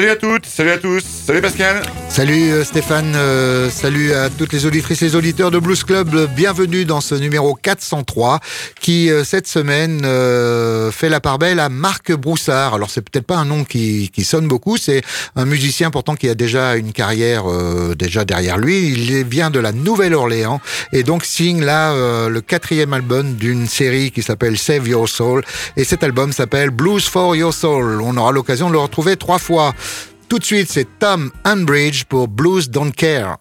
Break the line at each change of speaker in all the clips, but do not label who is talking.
Salut à toutes, salut à tous, salut Pascal.
Salut euh, Stéphane, euh, salut à toutes les auditrices et les auditeurs de Blues Club. Bienvenue dans ce numéro 403 qui euh, cette semaine fait la part belle à Marc Broussard. Alors c'est peut-être pas un nom qui, qui sonne beaucoup, c'est un musicien pourtant qui a déjà une carrière déjà derrière lui. Il vient de la Nouvelle-Orléans et donc signe là le quatrième album d'une série qui s'appelle Save Your Soul et cet album s'appelle Blues for Your Soul. On aura l'occasion de le retrouver trois fois. Tout de suite, c'est Tom Unbridge pour Blues Don't Care.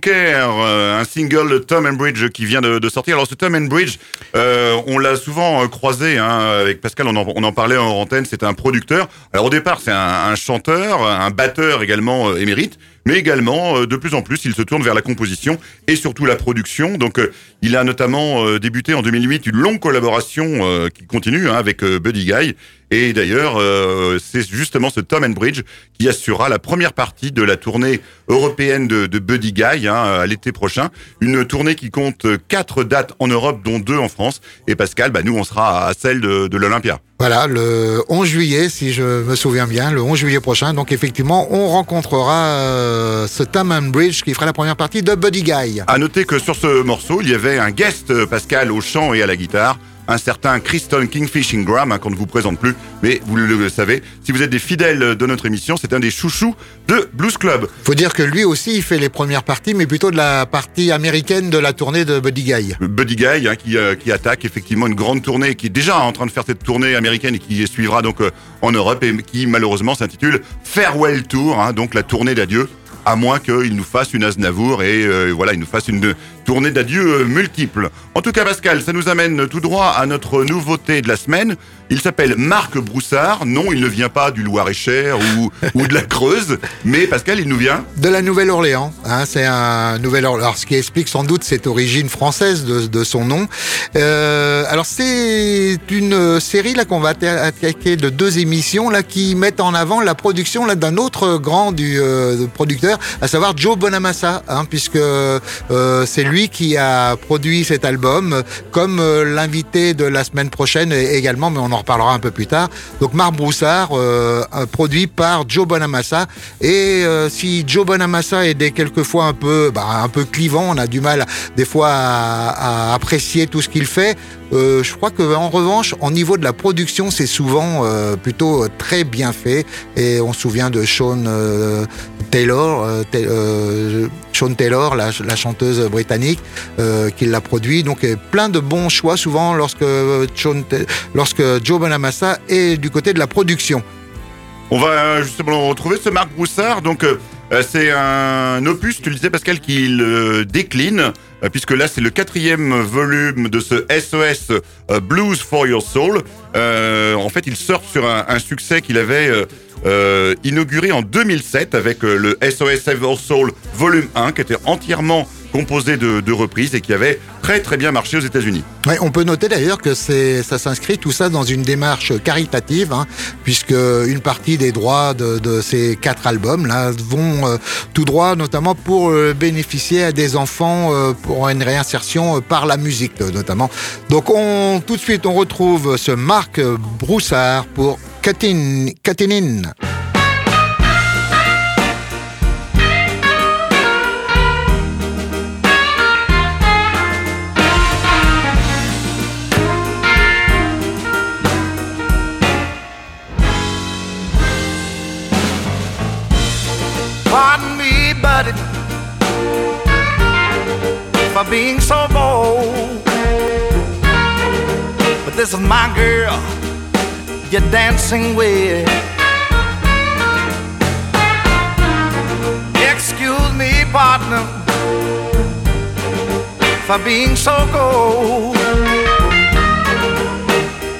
Care,
euh, un single de Tom and Bridge qui vient de, sortir. Alors ce Tom and Bridge, euh, on l'a souvent euh, croisé hein, avec Pascal, on en, on en parlait en antenne, c'est un producteur. Alors au départ c'est un, un chanteur, un batteur également euh, émérite, mais également euh, de plus en plus il se tourne vers la composition et surtout la production. Donc il a notamment débuté en 2008 une longue collaboration qui continue hein, avec Buddy Guy. Et d'ailleurs, euh, c'est justement ce Tom and Bridge qui assurera la première partie de la tournée européenne de, de Buddy Guy hein, à l'été prochain. Une tournée qui compte quatre dates en Europe, dont deux en France. Et Pascal, bah, nous, on sera à celle de, de l'Olympia.
Voilà, le 11 juillet, si je me souviens bien, le 11 juillet prochain. Donc effectivement, on rencontrera euh, ce Tom Bridge qui fera la première partie de Buddy Guy.
À noter que sur ce morceau, il y avait un guest Pascal au chant et à la guitare. Un certain Kriston Kingfish Ingram, hein, qu'on ne vous présente plus, mais vous le, le savez, si vous êtes des fidèles de notre émission, c'est un des chouchous de Blues Club.
Faut dire que lui aussi, il fait les premières parties, mais plutôt de la partie américaine de la tournée de Buddy Guy.
Buddy Guy hein, qui, euh, qui attaque effectivement une grande tournée, qui est déjà en train de faire cette tournée américaine et qui suivra donc euh, en Europe et qui malheureusement s'intitule Farewell Tour, hein, donc la tournée d'adieu. À moins qu'il nous fasse une Aznavour et euh, voilà, il nous fasse une tournée d'adieu euh, multiples. En tout cas, Pascal, ça nous amène tout droit à notre nouveauté de la semaine. Il s'appelle Marc Broussard. Non, il ne vient pas du Loir-et-Cher ou, de la Creuse, mais Pascal, il nous vient.
De la Nouvelle-Orléans. Hein, c'est un Nouvelle-Orléans. Alors, ce qui explique sans doute cette origine française de, son nom. Euh, alors, c'est une série là qu'on va atta- attaquer de deux émissions là qui mettent en avant la production là d'un autre grand du euh, producteur, à savoir Joe Bonamassa, hein, puisque euh, c'est lui qui a produit cet album, comme euh, l'invité de la semaine prochaine également, mais on en reparlera un peu plus tard. Donc Marc Broussard, euh, produit par Joe Bonamassa. Et euh, si Joe Bonamassa est des quelquefois un peu, bah, un peu clivant, on a du mal des fois à, apprécier tout ce qu'il fait. Je crois que en revanche, au niveau de la production, c'est souvent plutôt très bien fait. Et on se souvient de Sean Taylor, euh, euh, Sean Taylor, la, chanteuse britannique, euh, qui l'a produit. Donc plein de bons choix souvent lorsque lorsque Joe Bonamassa est du côté de la production.
On va justement retrouver ce Marc Broussard. Donc, c'est un opus, tu le disais Pascal, qu'il décline, puisque là, c'est le quatrième volume de ce SOS Blues for Your Soul. En fait, il sort sur un succès qu'il avait euh, inauguré en 2007 avec euh, le SOS Save Your Soul volume 1, qui était entièrement composé de, reprises et qui avait très très bien marché aux États-Unis.
On peut noter d'ailleurs que ça s'inscrit tout ça dans une démarche caritative, hein, puisque une partie des droits de, ces quatre albums vont euh, tout droit, notamment pour bénéficier à des enfants pour une réinsertion par la musique notamment. Donc on tout de suite on retrouve ce Marc Broussard pour Katin, Katinin.
You're dancing with. Excuse me, partner, for being so cold.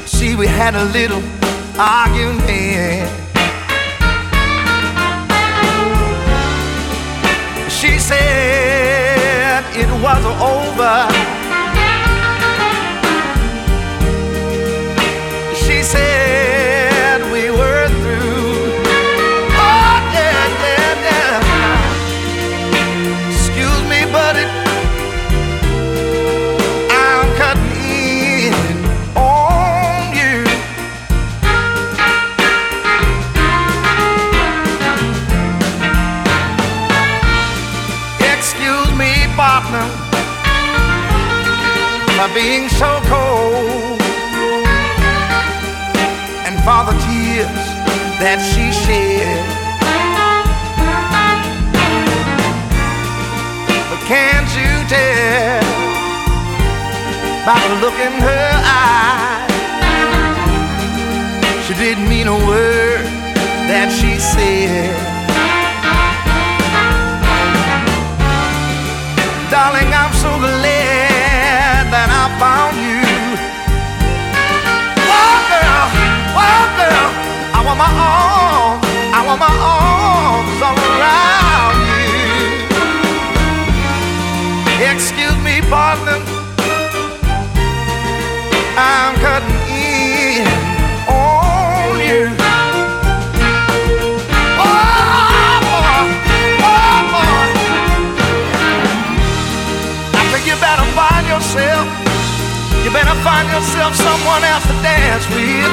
See, we had a little argument. She said it was over. Being so cold and for the tears that she shed. But can't you tell by the look in her eye? She didn't mean a word that she said. Dance with.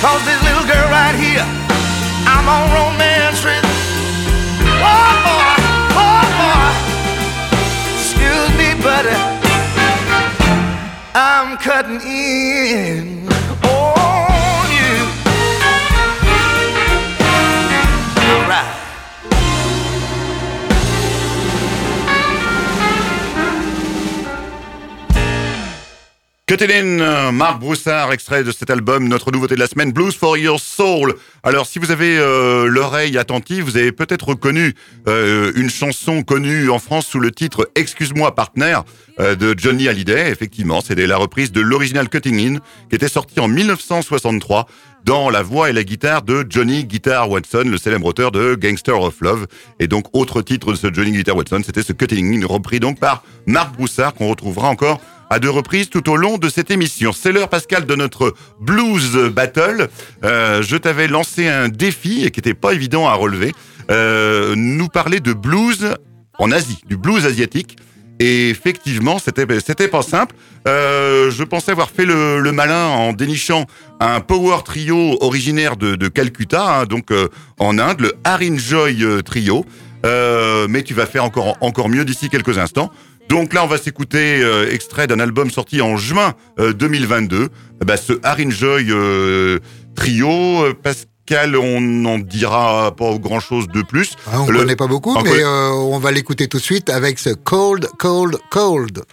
Cause this little girl right here, I'm on romance with. Oh boy, oh boy. Excuse me, buddy. I'm cutting in
Cut It In, euh, Marc Broussard, extrait de cet album, notre nouveauté de la semaine, Blues for Your Soul. Alors, si vous avez euh, l'oreille attentive, vous avez peut-être reconnu euh, une chanson connue en France sous le titre Excuse-moi, partenaire de Johnny Hallyday. Effectivement, c'était la reprise de l'original Cutting In, qui était sorti en 1963 dans la voix et la guitare de Johnny Guitar Watson, le célèbre auteur de Gangster of Love. Et donc, autre titre de ce Johnny Guitar Watson, c'était ce Cutting In, repris donc par Marc Broussard, qu'on retrouvera encore à deux reprises tout au long de cette émission. C'est l'heure, Pascal, de notre blues battle. Euh, je t'avais lancé un défi et qui n'était pas évident à relever. Euh, nous parler de blues en Asie, du blues asiatique. Et effectivement, c'était pas simple. Euh, je pensais avoir fait le, malin en dénichant un power trio originaire de, de Calcutta, hein, donc euh, en Inde, le Harin Joy euh, Trio. Euh, mais tu vas faire encore encore mieux d'ici quelques instants. Donc là, on va s'écouter euh, extrait d'un album sorti en juin euh, 2022. Bah, ce Harin Joy euh, trio, euh, Pascal, on n'en dira pas grand-chose de plus.
Ah, on ne
Le-
connaît pas beaucoup, mais euh, on va l'écouter tout de suite avec ce Cold, Cold, Cold.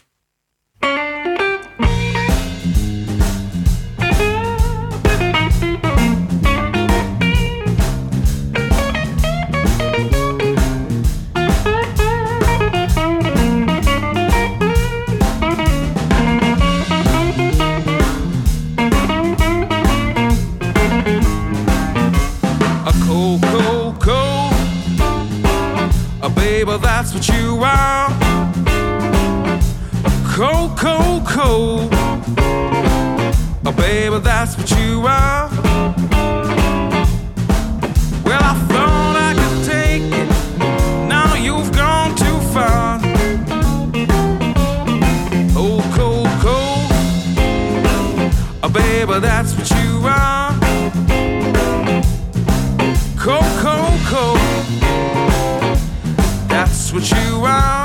What you are.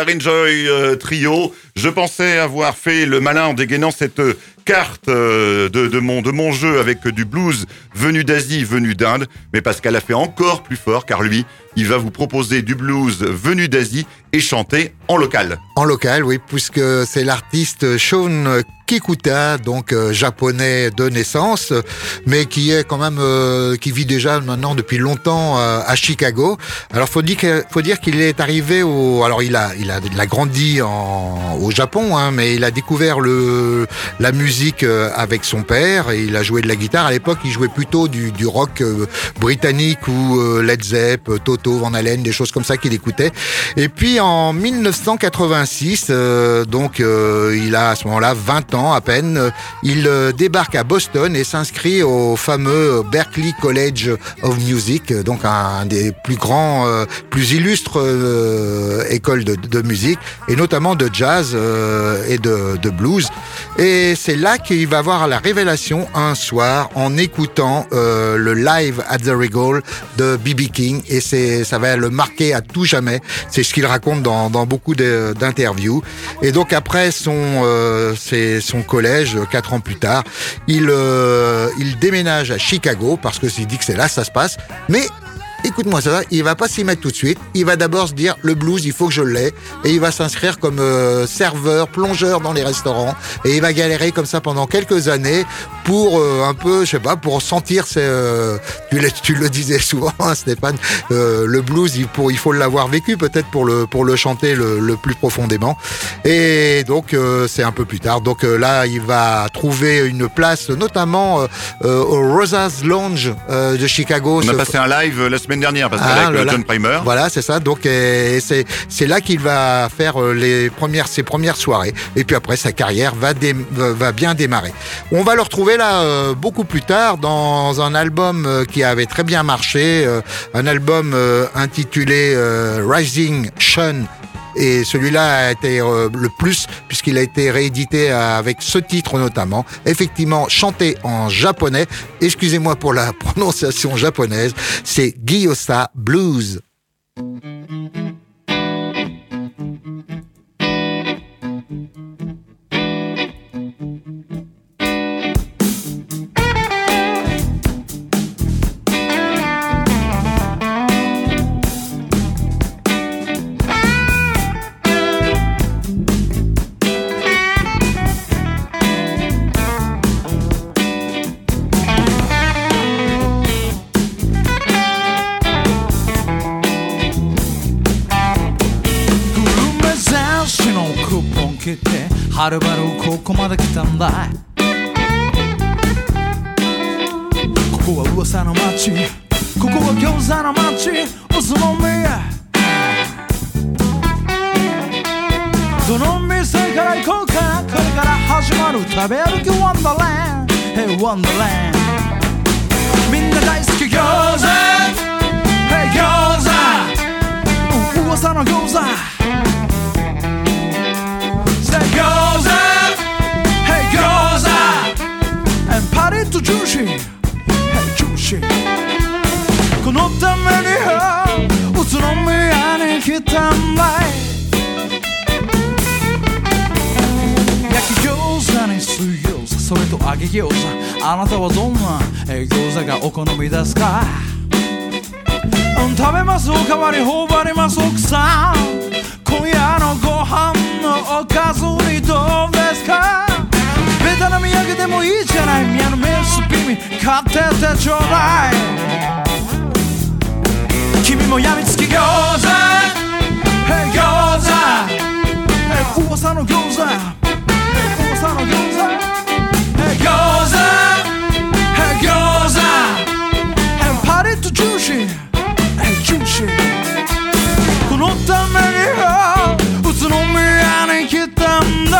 Cole, Larry Joy euh, Trio. Je pensais avoir fait le malin en dégainant cette euh, carte euh, de, de mon, de mon jeu avec du blues venu d'Asie, venu d'Inde. Mais Pascal a fait encore plus fort car lui, il va vous proposer du blues venu d'Asie et chanté en local.
En local, oui, puisque c'est l'artiste Sean Kikuta, donc euh, japonais de naissance, mais qui est quand même euh, qui vit déjà maintenant depuis longtemps euh, à Chicago. Alors faut dire faut dire qu'il est arrivé au alors il a il a, il a grandi en, au Japon, hein, mais il a découvert le la musique euh, avec son père et il a joué de la guitare. À l'époque, il jouait plutôt du, du rock britannique ou Led Zepp, euh, Toto, Van Halen, des choses comme ça qu'il écoutait. Et puis en 1986, euh, donc euh, il a à ce moment-là 20 ans à peine, euh, il débarque à Boston et s'inscrit au fameux Berklee College of Music, donc un, des plus grands, plus illustres écoles de, musique, et notamment de jazz et de, de blues. Et c'est là qu'il va voir la révélation un soir en écoutant le live at the Regal de B.B. King et c'est ça va le marquer à tout jamais. C'est ce qu'il raconte dans, beaucoup d'interviews. Et donc après son euh, son collège, quatre ans plus tard, il euh, déménage à Chicago parce que s'il dit que c'est là ça se passe. Mais Écoute-moi ça, il va pas s'y mettre tout de suite. Il va d'abord se dire le blues, il faut que je l'ai, et il va s'inscrire comme euh, serveur, plongeur dans les restaurants, et il va galérer comme ça pendant quelques années pour euh, un peu, je sais pas, pour sentir. Ses, euh, tu, le, tu le disais souvent, hein, Stéphane, euh, le blues, il, pour, il faut l'avoir vécu peut-être pour le pour le chanter le, le plus profondément. Et donc euh, c'est un peu plus tard. Donc euh, là, il va trouver une place, notamment euh, euh, au Rosas Lounge euh, de Chicago.
On a passé un live la semaine dernière, Pascal,
Ah,
avec. John Primer.
Voilà, c'est ça. Donc c'est c'est là qu'il va faire euh, les premières ses premières soirées. Et puis après sa carrière va dé- va va bien démarrer. On va le retrouver là euh, beaucoup plus tard dans un album euh, qui avait très bien marché, euh, un album euh, intitulé Rising Sun. Et celui-là a été euh, le plus puisqu'il a été réédité euh, avec ce titre notamment, effectivement chanté en japonais. Excusez-moi pour la prononciation japonaise, c'est Gyosa Blues.
はるばるここまで来たんだ。ここは噂の街。ここは餃子の街。宇都宮どの店から行こうか。これから始まる食べ歩きワンダーランド。Hey ワンダーランドみんな大好き餃子。Hey 餃子。噂の餃子。とジューシー Hey ジューシーこのために宇都宮に来たんだい。焼き餃子に水餃子それと揚げ餃子。あなたはどんな餃子がお好みですか？食べますおかわり頬張ります奥さん。今夜のご飯のおかずにどうですか？ベタな土産でもいいじゃない宮のメスピミ買ってってちょうだい君もやみつき餃子 Hey 餃子 Hey 噂の餃子 Hey 噂の餃子 Hey 餃子 Hey 餃子 Hey パリッとジューシー Hey ジューシーこのために宇都宮に来たんだ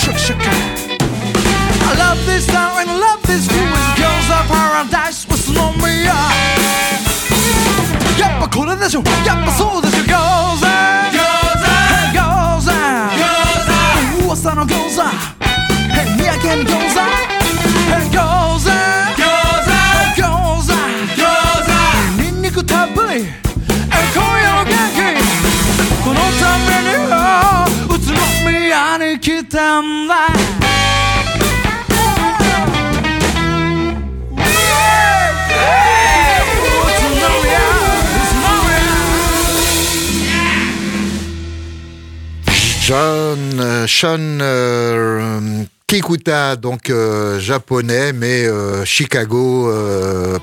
Hey, shake, shake it. I love this town and I love this food. It's girls of paradise. What's on me? Yappa, これでしょ。Yappa, そうでしょ。
Euh, Sean euh, Kikuta, donc euh, japonais, mais Chicago,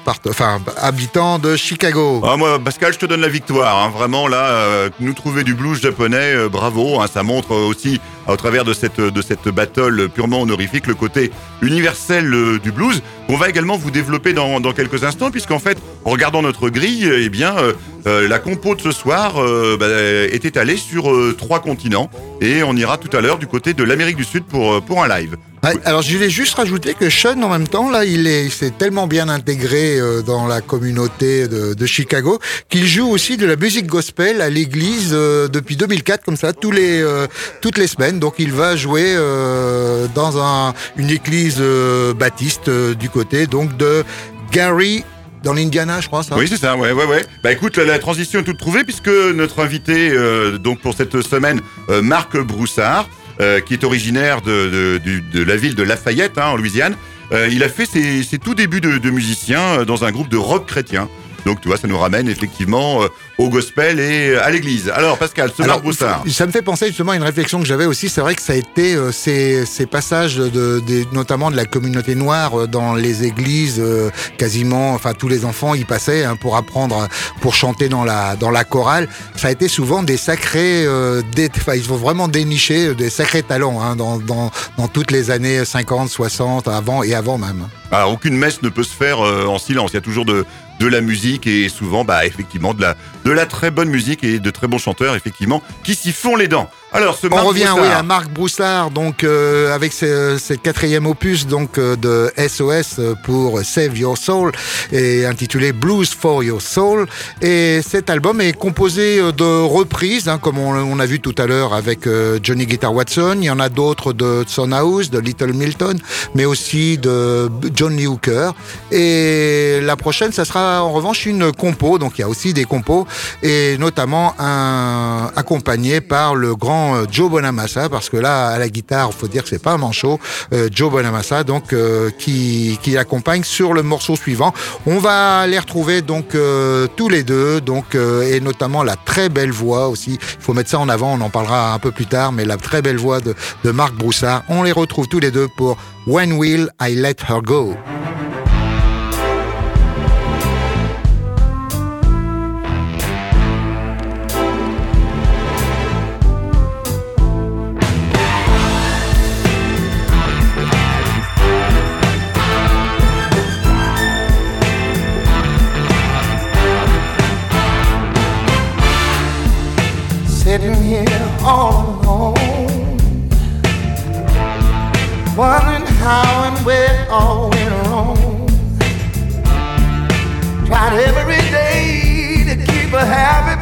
part- enfin habitant de Chicago.
Ah, moi, Pascal, je te donne la victoire. hein. Vraiment, là, nous trouver du blues japonais, bravo. hein. ça montre aussi, au travers de cette, de cette battle purement honorifique, le côté universel du blues, qu'on va également vous développer dans, dans quelques instants, puisqu'en fait, en regardant notre grille, eh bien, euh, la compo de ce soir euh, bah, est étalée sur euh, trois continents. Et on ira tout à l'heure du côté de l'Amérique du Sud pour, un live.
Alors je voulais juste rajouter que Sean en même temps là il est s'est tellement bien intégré dans la communauté de, Chicago qu'il joue aussi de la musique gospel à l'église depuis 2004 comme ça tous les toutes les semaines donc il va jouer dans un une église baptiste du côté donc de Gary dans l'Indiana je crois ça
Oui, c'est ça, ouais, ouais, ouais. Bah écoute, la, transition est toute trouvée puisque notre invité, euh, donc pour cette semaine, euh, Marc Broussard, euh, qui est originaire de, la ville de Lafayette, hein, en Louisiane, il a fait ses, ses tout débuts de, musicien dans un groupe de rock chrétien. Donc tu vois, ça nous ramène effectivement euh, au gospel et euh, à l'église. Alors Pascal, ce Broussard.
ça me fait penser justement à une réflexion que j'avais aussi. C'est vrai que ça a été euh, ces, ces passages, de, notamment de la communauté noire dans les églises, euh, quasiment, enfin tous les enfants y passaient hein, pour apprendre, pour chanter dans la dans la chorale. Ça a été souvent des sacrés, euh, ils vont vraiment dénicher des sacrés talents hein, dans, dans dans toutes les années 50, 60, avant et avant même.
Alors, aucune messe ne peut se faire en silence. Il y a toujours de, de la musique et souvent, bah, effectivement, de la, de la très bonne musique et de très bons chanteurs, effectivement, qui s'y font les dents. Alors, ce
On
Marc
revient
Broussard-
oui, à Marc Broussard, donc euh, avec ce, ce quatrième opus donc euh, de SOS pour Save Your Soul et intitulé Blues for Your Soul. Et cet album est composé euh, de reprises, hein, comme on, on a vu tout à l'heure avec euh, Johnny Guitar Watson. Il y en a d'autres de Son House, de Little Milton, mais aussi de John Lee Hooker. Et la prochaine, ça sera en revanche une compo. Donc il y a aussi des compos et notamment un accompagné par le grand euh, Joe Bonamassa parce que là à la guitare, faut dire que c'est pas un manchot, euh, Joe Bonamassa donc euh, qui qui accompagne sur le morceau suivant. On va les retrouver donc tous les deux donc et notamment la très belle voix aussi. Il faut mettre ça en avant, on en parlera un peu plus tard mais la très belle voix de de Marc Broussard. On les retrouve tous les deux pour When Will I Let Her Go?
All alone, wondering how and where all went wrong. Tried every day to keep a habit,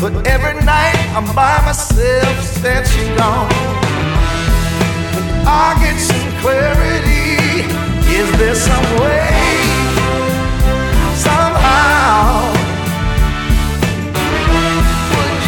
but every night I'm by myself since she's gone. But I get some clarity. Is there some way, somehow?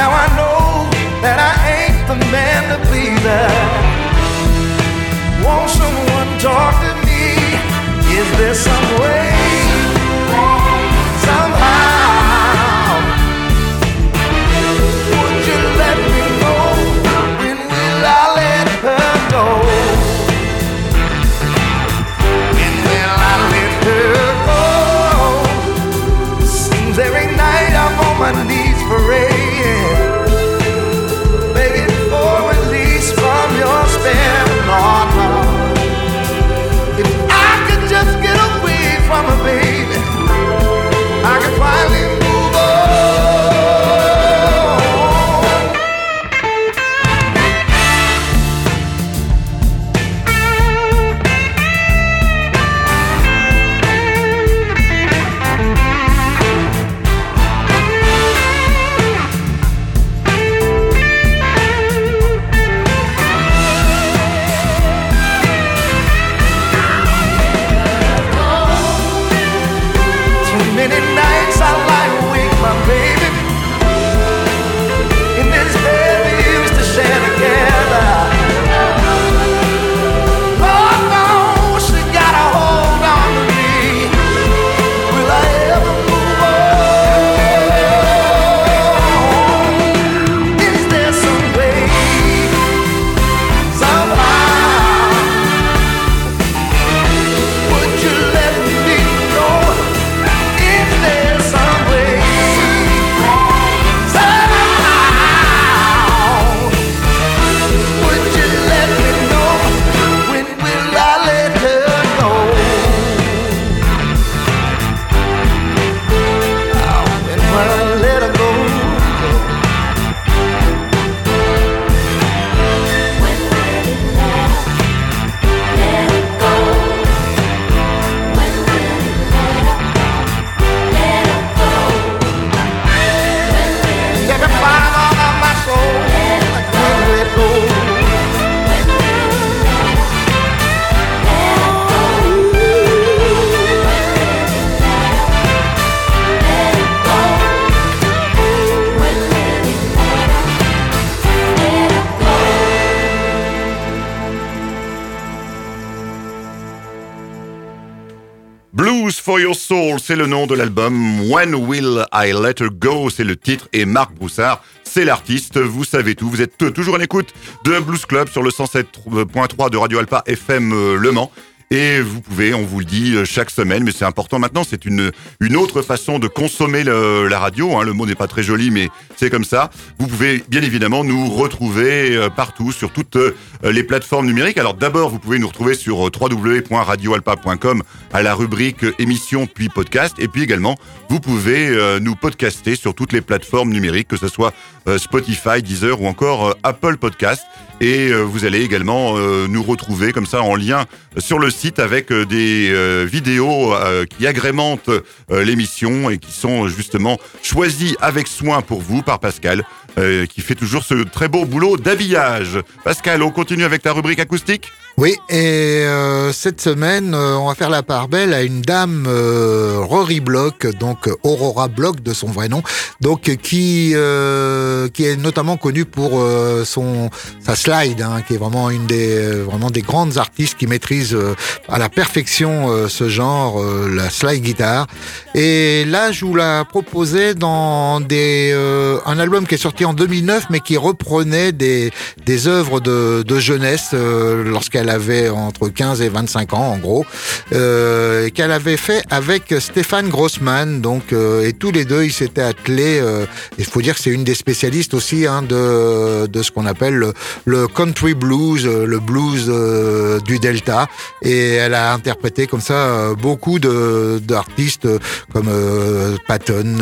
Now I know that I ain't the man to please her. Won't someone talk to me? Is there
some way? Somehow. For Your Soul, c'est le nom de l'album. When Will I Let Her Go, c'est le titre. Et Marc Broussard, c'est l'artiste. Vous savez tout. Vous êtes toujours en écoute de Blues Club sur le 107.3 de Radio Alpa FM euh, Le Mans. Et vous pouvez, on vous le dit euh, chaque semaine, mais c'est important maintenant, c'est une, une autre façon de consommer la radio. hein. Le mot n'est pas très joli, mais c'est comme ça. Vous pouvez bien évidemment nous retrouver euh, partout, sur toutes euh, les plateformes numériques. Alors d'abord, vous pouvez nous retrouver sur www.radioalpa.com à la rubrique émission puis podcast. Et puis également, vous pouvez nous podcaster sur toutes les plateformes numériques, que ce soit Spotify, Deezer ou encore Apple Podcast. Et vous allez également nous retrouver comme ça en lien sur le site avec euh, des euh, vidéos euh, qui agrémentent l'émission et qui sont justement choisies avec soin pour vous par Pascal, qui fait toujours ce très beau boulot d'habillage. Pascal, on continue avec ta rubrique acoustique?
Oui, et euh, cette semaine, euh, on va faire la part belle à une dame euh, Rory Block, donc Aurora Block de son vrai nom, donc qui euh, qui est notamment connue pour euh, son sa slide, hein, qui est vraiment une des euh, vraiment des grandes artistes qui maîtrisent euh, à la perfection ce genre, la slide guitare. Et là, je vous la proposais dans des un album qui est sorti en 2009, mais qui reprenait des des œuvres de, de jeunesse euh, lorsqu'elle avait entre 15 et 25 ans, en gros, euh, qu'elle avait fait avec Stéphane Grossman. Donc, euh, et tous les deux, ils s'étaient attelés. euh, il faut dire que c'est une des spécialistes aussi hein, de de ce qu'on appelle le, le country blues, euh, le blues du Delta. Et elle a interprété comme ça beaucoup d'artistes comme Patton,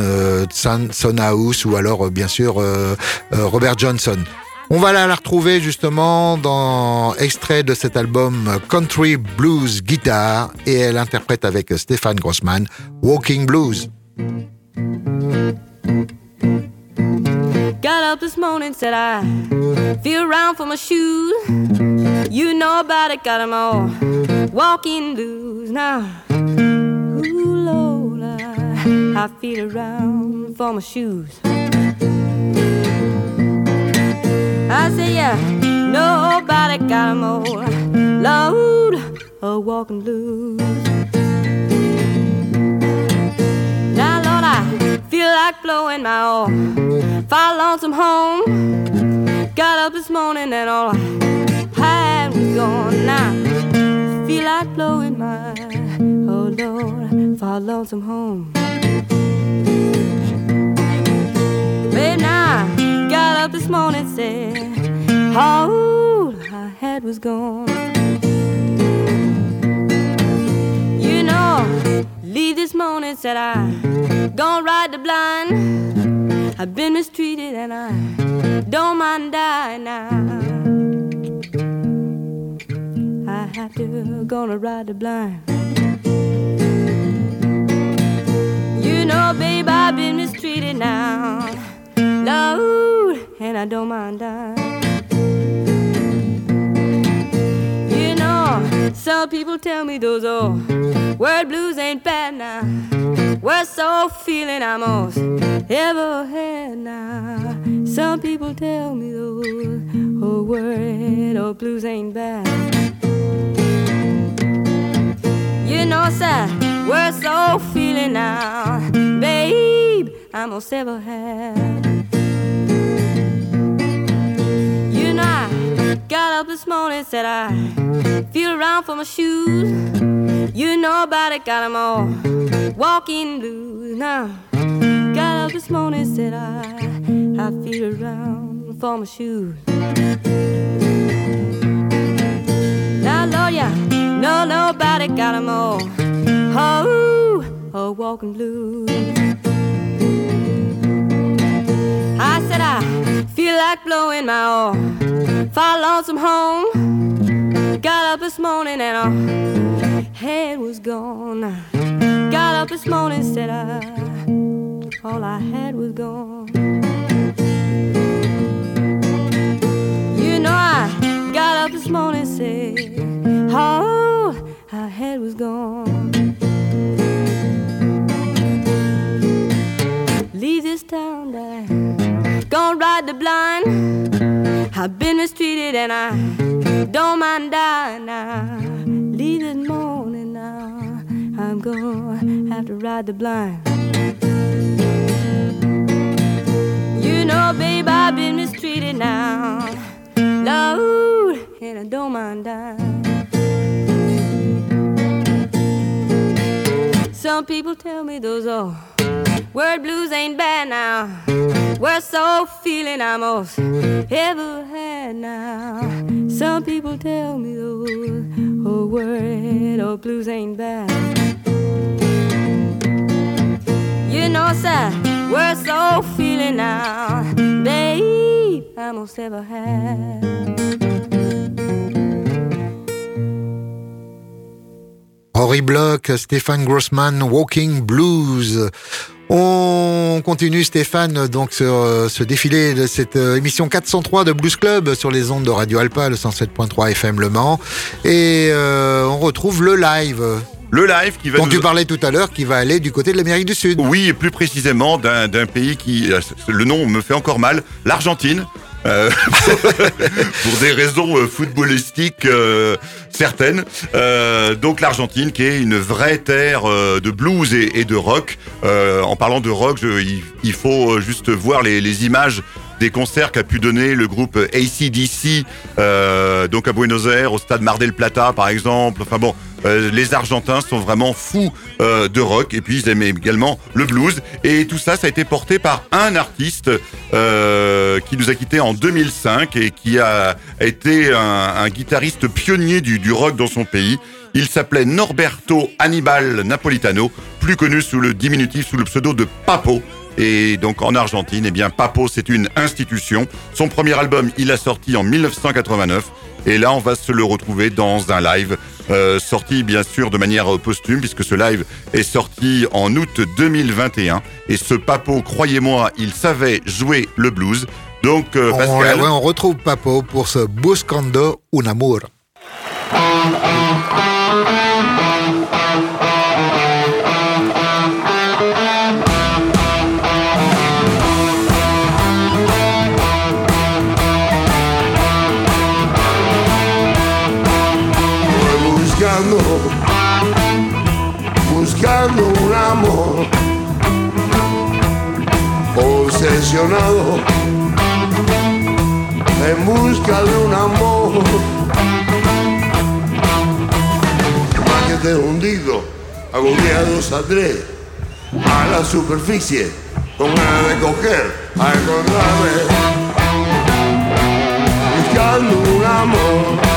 Son, House ou alors bien sûr Robert Johnson. On va la, retrouver justement dans extrait de cet album Country Blues Guitar et elle interprète avec Stéphane Grossman Walking Blues.
Got up this morning, said I feel around for my shoes. You know about it, got 'em all walking blues now. Ooh, I feel around for my shoes. I say, yeah, nobody got 'em all load of walking blues. Now, Lord, I feel like blowing my all. Far lonesome home. Got up this morning and all I had was gone. Now, feel like blowing my oh Lord, far lonesome home. Babe, now I got up this morning said all I had was gone. You know, leave this morning said I gonna ride the blind. I've been mistreated and I don't mind dying now. I have to gonna ride the blind. You know, babe, I've been mistreated now. And I don't mind dying. You know, some people tell me those old word blues ain't bad now. Worst so feeling I'm most ever had now. Some people tell me those old word or blues ain't bad. You know, sir, we're so feeling now, babe. I'm most ever had. Got up this morning, said I feel around for my shoes. You know about it, got 'em all walking blues now. Got up this morning, said I, I feel around for my shoes. Now, Lord, yeah, no, nobody got 'em all. Oh, oh, walking blues. I said I feel like blowing my all. Far lonesome home. Got up this morning and all head was gone. Got up this morning, said I, all I had was gone. You know I got up this morning, said, all I had was gone. Leave this town I gonna ride the blind. I've been mistreated and I don't mind dying now. Leave this morning now. I'm gonna have to ride the blind. You know, babe, I've been mistreated now. Lord, and I don't mind dying. Some people tell me those old word blues ain't bad now. Worst so feeling I most ever had now. Some people tell me those old word old blues ain't bad. You know, sir, worst so feeling now, babe, I most ever had.
Rory Block, Stéphane Grossman, Walking Blues. On continue Stéphane donc sur euh, ce défilé de cette euh, émission 403 de Blues Club sur les ondes de Radio Alpa, le 107.3 FM Le Mans. Et euh, on retrouve le live
Le live qui va
dont
nous...
tu parlais tout à l'heure qui va aller du côté de l'Amérique du Sud.
Oui, et plus précisément d'un pays qui, le nom me fait encore mal, l'Argentine. Euh, pour des raisons footballistiques euh, certaines. Euh, donc l'Argentine qui est une vraie terre euh, de blues et, de rock. Euh, en parlant de rock, il, faut juste voir les, les images des concerts qu'a pu donner le groupe ACDC, euh, donc à Buenos Aires, au stade Mar del Plata par exemple. Enfin bon, euh, les Argentins sont vraiment fous euh, de rock et puis ils aiment également le blues. Et tout ça, ça a été porté par un artiste euh, qui nous a quittés en 2005 et qui a, été un, guitariste pionnier du, du rock dans son pays. Il s'appelait Norberto Hannibal Napolitano, plus connu sous le diminutif, sous le pseudo de Papo. Et donc en Argentine, eh bien Papo, c'est une institution. Son premier album, il a sorti en 1989. Et là, on va se le retrouver dans un live euh, sorti bien sûr de manière euh, posthume, puisque ce live est sorti en août 2021. Et ce Papo, croyez-moi, il savait jouer le blues. Donc euh,
On, ouais, on retrouve Papo pour ce Buscando un Amour.
Agobiado saldré a la superficie con ganas de coger, a encontrarme, buscando un amor.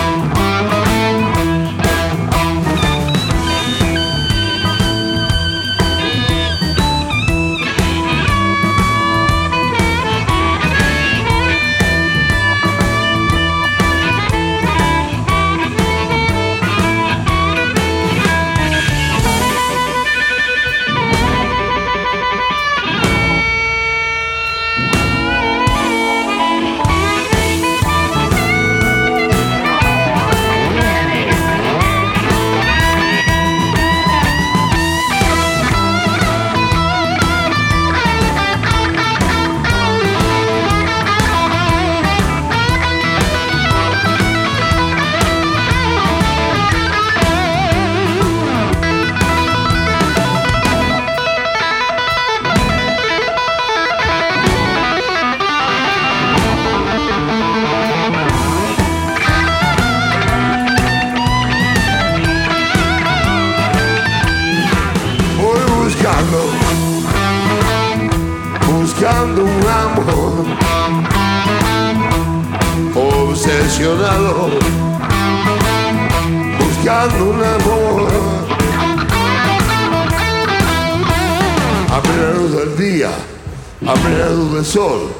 Sol,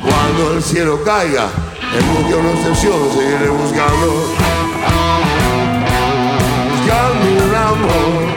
cuando el cielo caiga, en busca una obsesión, seguiré buscando, buscando un amor.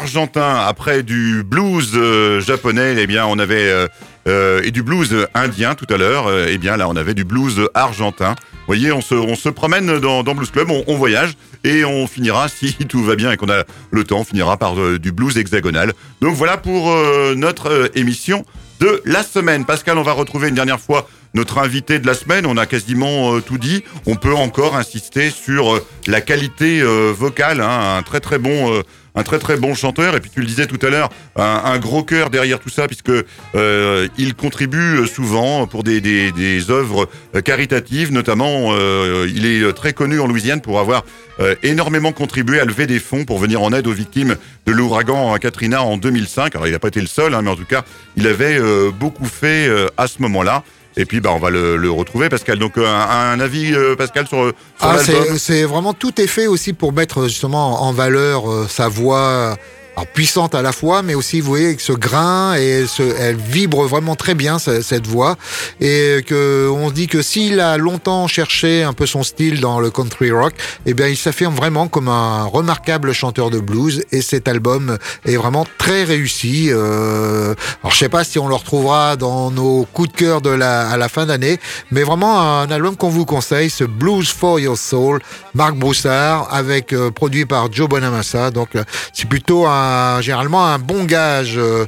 Argentin après du blues euh, japonais, eh bien on avait euh, euh, et du blues indien tout à l'heure. eh bien là on avait du blues argentin. Vous voyez, on se, on se promène dans, Blues Club, on, voyage et on finira, si tout va bien et qu'on a le temps, on finira par du blues hexagonal. Donc voilà pour notre émission de la semaine. Pascal, on va retrouver une dernière fois notre invité de la semaine. On a quasiment tout dit. On peut encore insister sur la qualité vocale. hein. un très très bon, un très très bon chanteur. Et puis tu le disais tout à l'heure, un, gros cœur derrière tout ça, puisque euh, il contribue souvent pour des, œuvres euh, caritatives. Notamment, euh, il est euh, très connu en Louisiane pour avoir euh, énormément contribué à lever des fonds pour venir en aide aux victimes de l'ouragan Katrina en 2005. Alors il n'a pas été le seul, hein, mais en tout cas, il avait euh, beaucoup fait euh, à ce moment-là. Et puis, bah, on va le, le retrouver, Pascal. Donc, euh, un, un avis, euh, Pascal, sur, sur
Ah,
l'album
c'est vraiment tout est fait aussi pour mettre justement en valeur euh, sa voix. Alors, puissante à la fois, mais aussi, vous voyez, avec ce grain et ce, elle vibre vraiment très bien ce- cette voix, et que on se dit que s'il a longtemps cherché un peu son style dans le country rock, eh bien, il s'affirme vraiment comme un remarquable chanteur de blues, et cet album est vraiment très réussi. Euh, alors, je sais pas si on le retrouvera dans nos coups de cœur de la, à la fin d'année, mais vraiment un album qu'on vous conseille, ce Blues for Your Soul, Marc Broussard, avec euh, produit par Joe Bonamassa. Donc, euh, c'est plutôt un, généralement un bon gage. euh,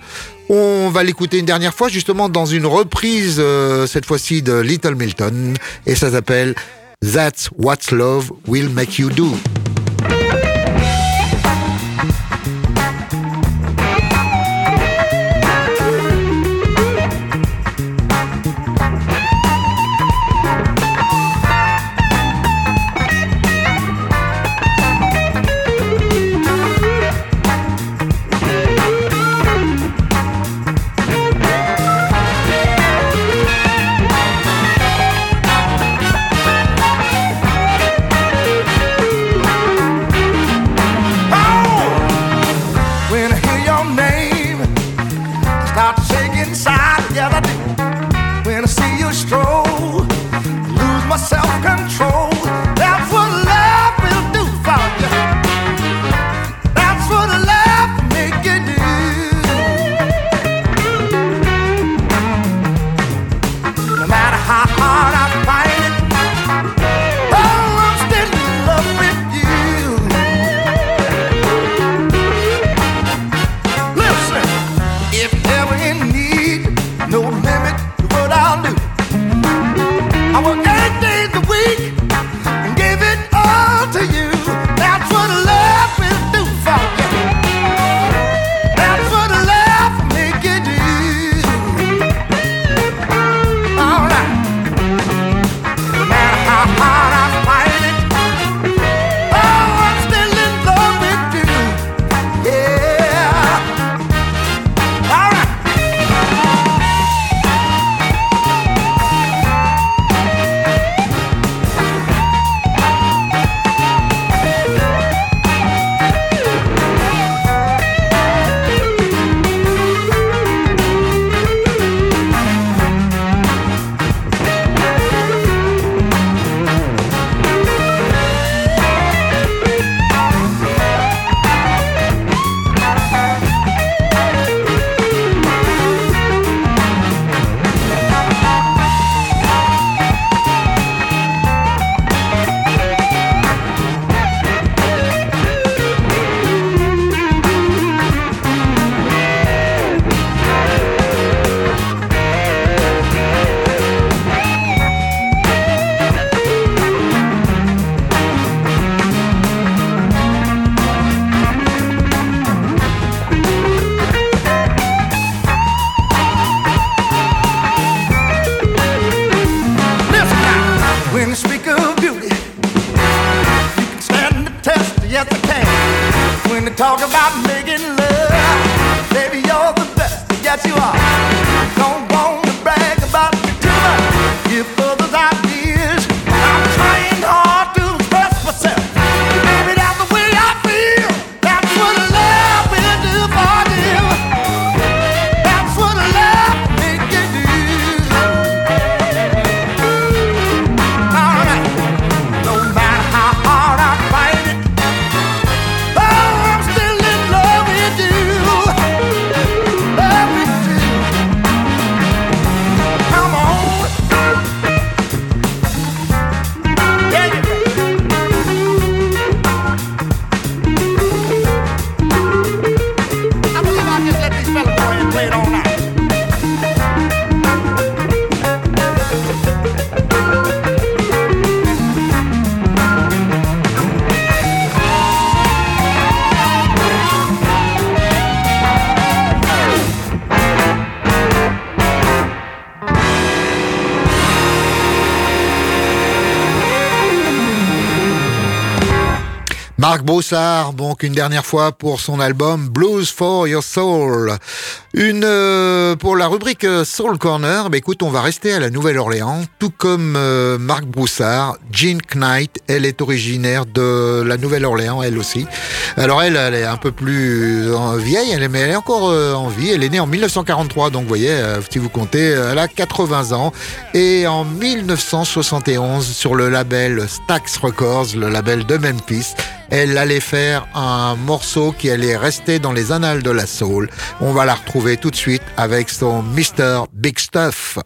on va l'écouter une dernière fois, justement dans une reprise, euh, cette fois-ci de Little Milton, et ça s'appelle That's What Love Will Make You Do.
Broussard, donc une dernière fois pour son album Blues for Your Soul. Une euh, pour la rubrique euh, Soul Corner, bah, écoute, on va rester à la Nouvelle-Orléans, tout comme euh, Marc Broussard. Jean Knight, elle est originaire de la Nouvelle-Orléans, elle aussi. Alors elle, elle est un peu plus euh, vieille, elle est, mais elle est encore en vie. Elle est née en 1943, donc vous voyez, si vous comptez, elle a 80 ans. Et en 1971, sur le label Stax Records, le label de Memphis, elle allait faire un morceau qui allait rester dans les annales de la soul. On va la retrouver tout de suite avec son Mr. Big Stuff.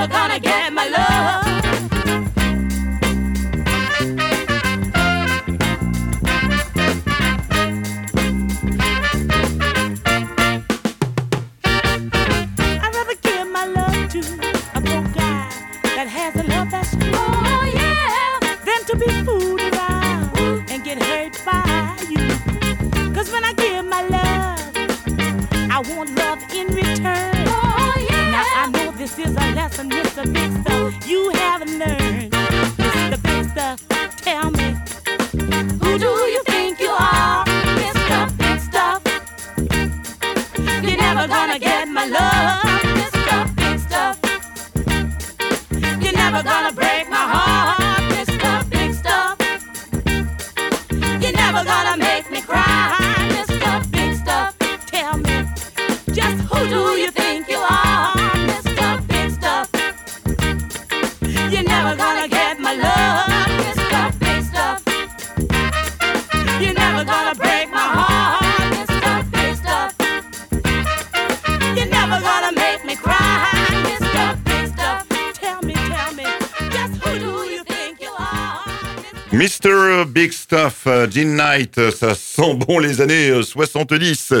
Never gonna get
Gene Knight, euh, ça sent bon les années euh, 70.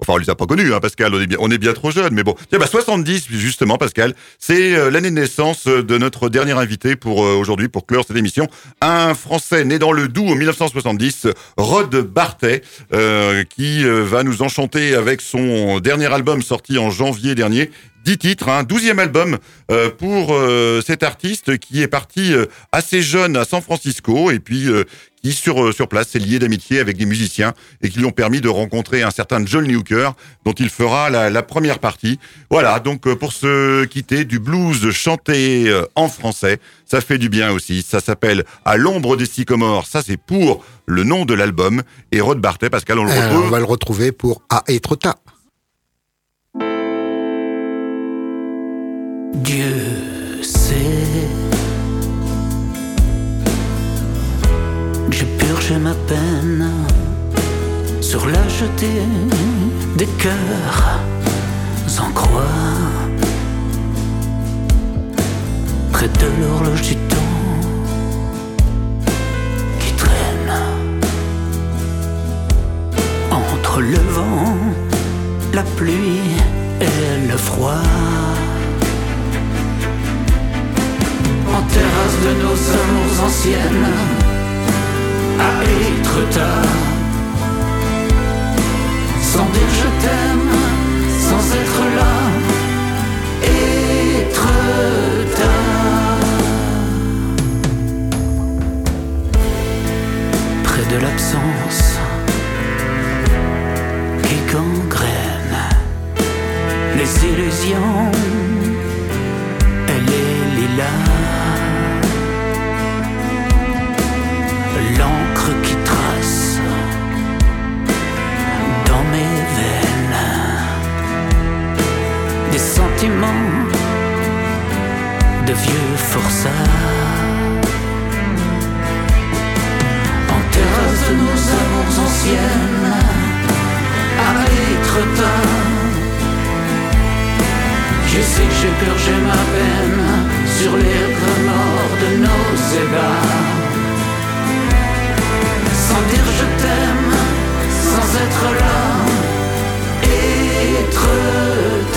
Enfin, on les a pas connus, hein, Pascal, on est bien, trop jeunes, mais bon. Tiens, bah 70, justement, Pascal, c'est euh, l'année de naissance euh, de notre dernier invité pour euh, aujourd'hui, pour clore cette émission. Un Français né dans le Doubs en 1970, Rod Bartet, euh, qui euh, va nous enchanter avec son dernier album sorti en janvier dernier, 10 titres, un douzième album euh, pour euh, cet artiste qui est parti euh, assez jeune à San Francisco et puis euh, qui sur euh, sur place s'est lié d'amitié avec des musiciens et qui lui ont permis de rencontrer un certain John Newker dont il fera la, la première partie. Voilà, donc euh, pour se quitter du blues chanté euh, en français, ça fait du bien aussi. Ça s'appelle À l'ombre des sycomores. Ça c'est pour le nom de l'album et Rod Bartet, Pascal, on le
Euh,
retrouve.
on va le retrouver pour A et trop tard.
Dieu sait, purgé ma peine sur la jetée des cœurs en croix, près de l'horloge du temps qui traîne entre le vent, la pluie et le froid. en terrasse de nos amours anciennes, à être tard. Sans dire je t'aime, sans être là, être tard. Près de l'absence qui gangrène les illusions de vieux forçats. En terrasse de nos amours anciennes, à Étretat. Je sais que j'ai purgé ma peine sur les remords de nos ébats. Sans dire je t'aime, sans être là, Étretat.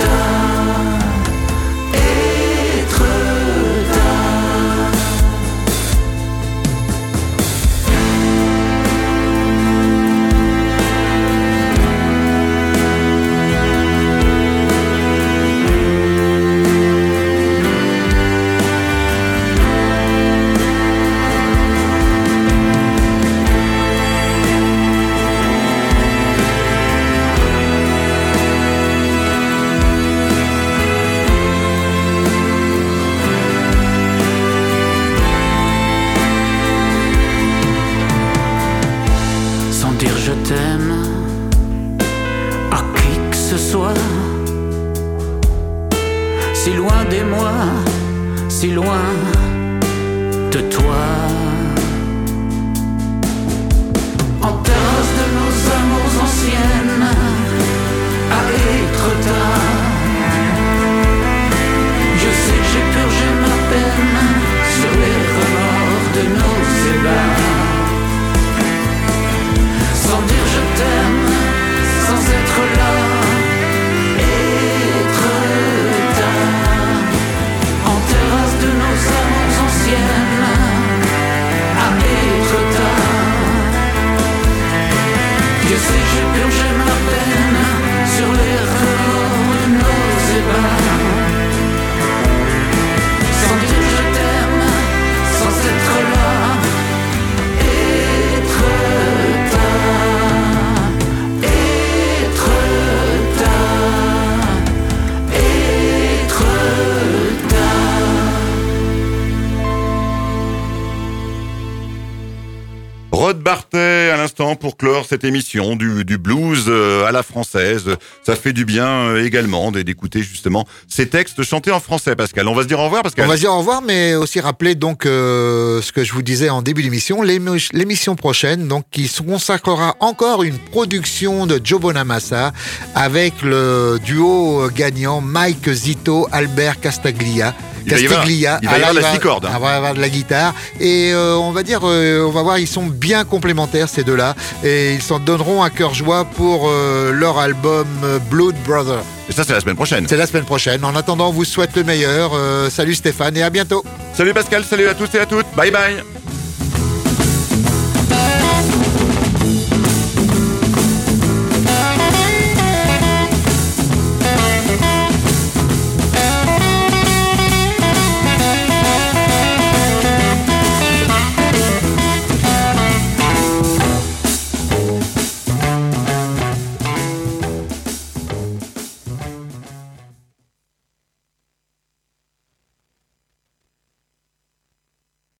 Cette émission du, blues euh, à la française. Ça fait du bien euh, également d'écouter justement ces textes chantés en français, Pascal. On va se dire au revoir, Pascal.
On va se dire au revoir, mais aussi rappeler donc euh, ce que je vous disais en début d'émission, l'émission prochaine, donc qui se consacrera encore une production de Joe Bonamassa avec le duo gagnant Mike Zito, Albert Castaglia.
Il va y avoir-
Castiglia.
il va y
là,
avoir de la six
va avoir de la guitare. Et euh, on va dire, euh, on va voir, ils sont bien complémentaires ces deux-là. Et ils s'en donneront à cœur joie pour euh, leur album Blood Brother.
Et ça, c'est la semaine prochaine.
C'est la semaine prochaine. En attendant, on vous souhaite le meilleur. Salut Stéphane et à bientôt.
Salut Pascal, salut à tous et à toutes. Bye bye.